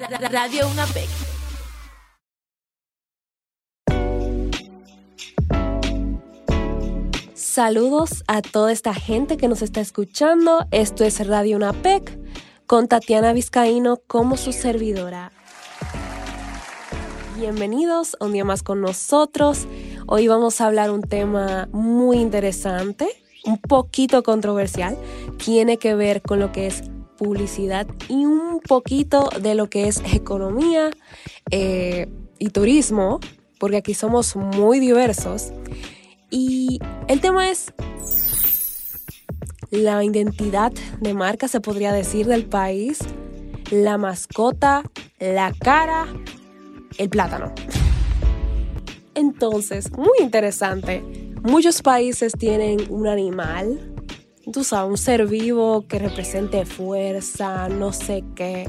Radio UNAPEC. Saludos a toda esta gente que nos está escuchando. Esto es Radio UNAPEC con Tatiana Vizcaíno como su servidora. Bienvenidos un día más con nosotros. Hoy vamos a hablar un tema muy interesante, un poquito controversial. Tiene que ver con lo que es publicidad y un poquito de lo que es economía eh, y turismo, porque aquí somos muy diversos. Y el tema es la identidad de marca, se podría decir, del país, la mascota, la cara, el plátano. Entonces, muy interesante. Muchos países tienen un animal tú un ser vivo que represente fuerza, no sé qué.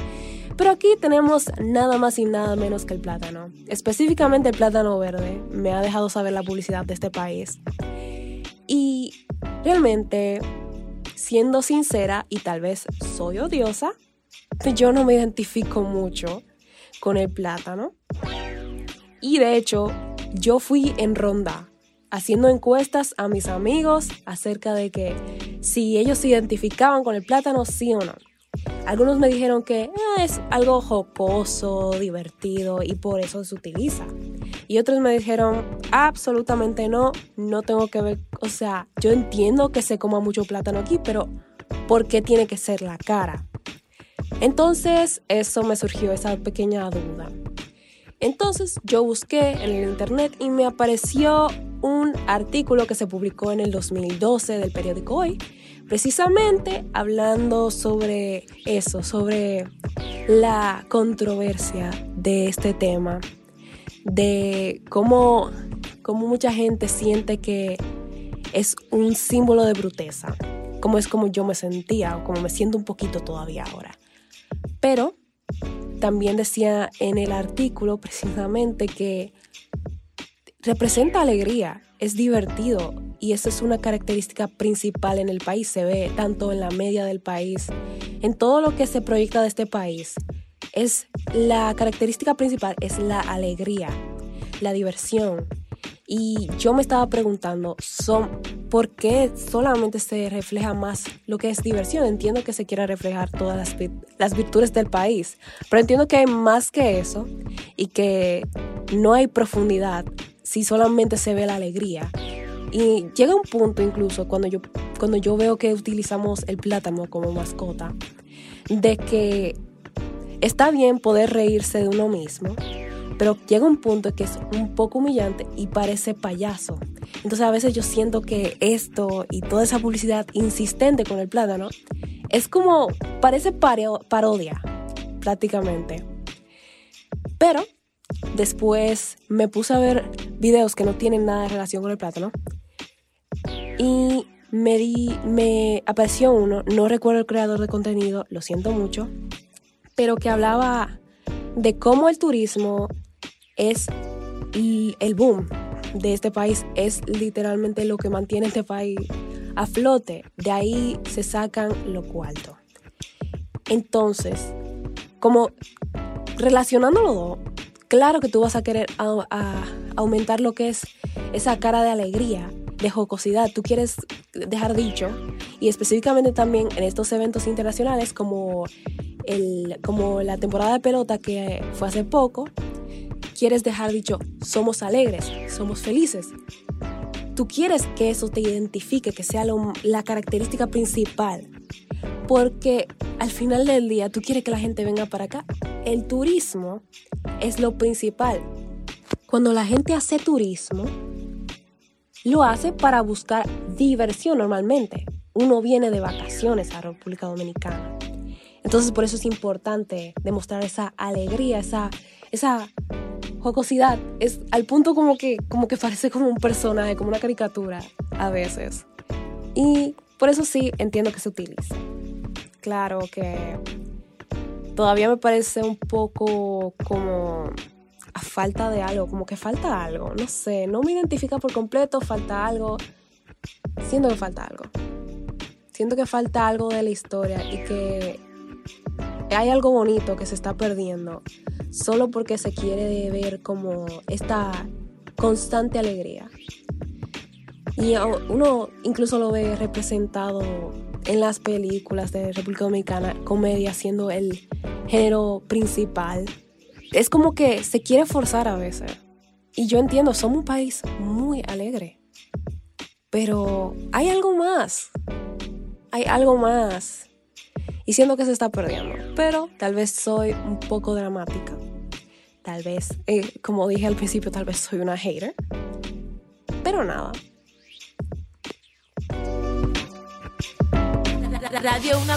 Pero aquí tenemos nada más y nada menos que el plátano. Específicamente el plátano verde. Me ha dejado saber la publicidad de este país. Y realmente, siendo sincera y tal vez soy odiosa, yo no me identifico mucho con el plátano. Y de hecho, yo fui en ronda haciendo encuestas a mis amigos acerca de que si ellos se identificaban con el plátano, sí o no. Algunos me dijeron que ah, es algo jocoso, divertido y por eso se utiliza. Y otros me dijeron, absolutamente no, no tengo que ver, o sea, yo entiendo que se coma mucho plátano aquí, pero ¿por qué tiene que ser la cara? Entonces, eso me surgió esa pequeña duda. Entonces, yo busqué en el internet y me apareció un artículo que se publicó en el 2012 del periódico Hoy, precisamente hablando sobre eso, sobre la controversia de este tema, de cómo, cómo mucha gente siente que es un símbolo de bruteza, como es como yo me sentía o como me siento un poquito todavía ahora. Pero también decía en el artículo precisamente que representa alegría, es divertido y esa es una característica principal en el país. Se ve tanto en la media del país, en todo lo que se proyecta de este país. Es la característica principal es la alegría, la diversión. Y yo me estaba preguntando, son, ¿por qué solamente se refleja más lo que es diversión? Entiendo que se quiera reflejar todas las, las virtudes del país, pero entiendo que hay más que eso y que no hay profundidad si solamente se ve la alegría. Y llega un punto incluso cuando yo, cuando yo veo que utilizamos el plátano como mascota, de que está bien poder reírse de uno mismo, pero llega un punto que es un poco humillante y parece payaso. Entonces a veces yo siento que esto y toda esa publicidad insistente con el plátano es como, parece parodia prácticamente. Pero Después me puse a ver videos que no tienen nada de relación con el plátano. Y me di, me apareció uno, no recuerdo el creador de contenido, lo siento mucho, pero que hablaba de cómo el turismo es el boom de este país, es literalmente lo que mantiene este país a flote. De ahí se sacan lo cuarto. Entonces, como relacionándolo claro que tú vas a querer aumentar lo que es esa cara de alegría, de jocosidad. Tú quieres dejar dicho, y específicamente también en estos eventos internacionales como, el, como la temporada de pelota que fue hace poco, quieres dejar dicho, somos alegres, somos felices. Tú quieres que eso te identifique, que sea la característica principal, porque al final del día tú quieres que la gente venga para acá. El turismo es lo principal. Cuando la gente hace turismo, lo hace para buscar diversión normalmente. Uno viene de vacaciones a República Dominicana. Entonces por eso es importante demostrar esa alegría, esa, esa jocosidad. Es al punto como que, como que parece como un personaje, como una caricatura a veces. Y por eso sí entiendo que se utiliza. Claro que todavía me parece un poco como a falta de algo, como que falta algo, no sé, no me identifica por completo, falta algo, siento que falta algo, siento que falta algo de la historia y que hay algo bonito que se está perdiendo solo porque se quiere ver como esta constante alegría. Y uno incluso lo ve representado en las películas de República Dominicana, comedia siendo el género principal. Es como que se quiere forzar a veces. Y yo entiendo, somos un país muy alegre. Pero hay algo más. Hay algo más. Y siento que se está perdiendo. Pero tal vez soy un poco dramática. Tal vez, eh, como dije al principio, tal vez soy una hater. Pero nada. Radio Una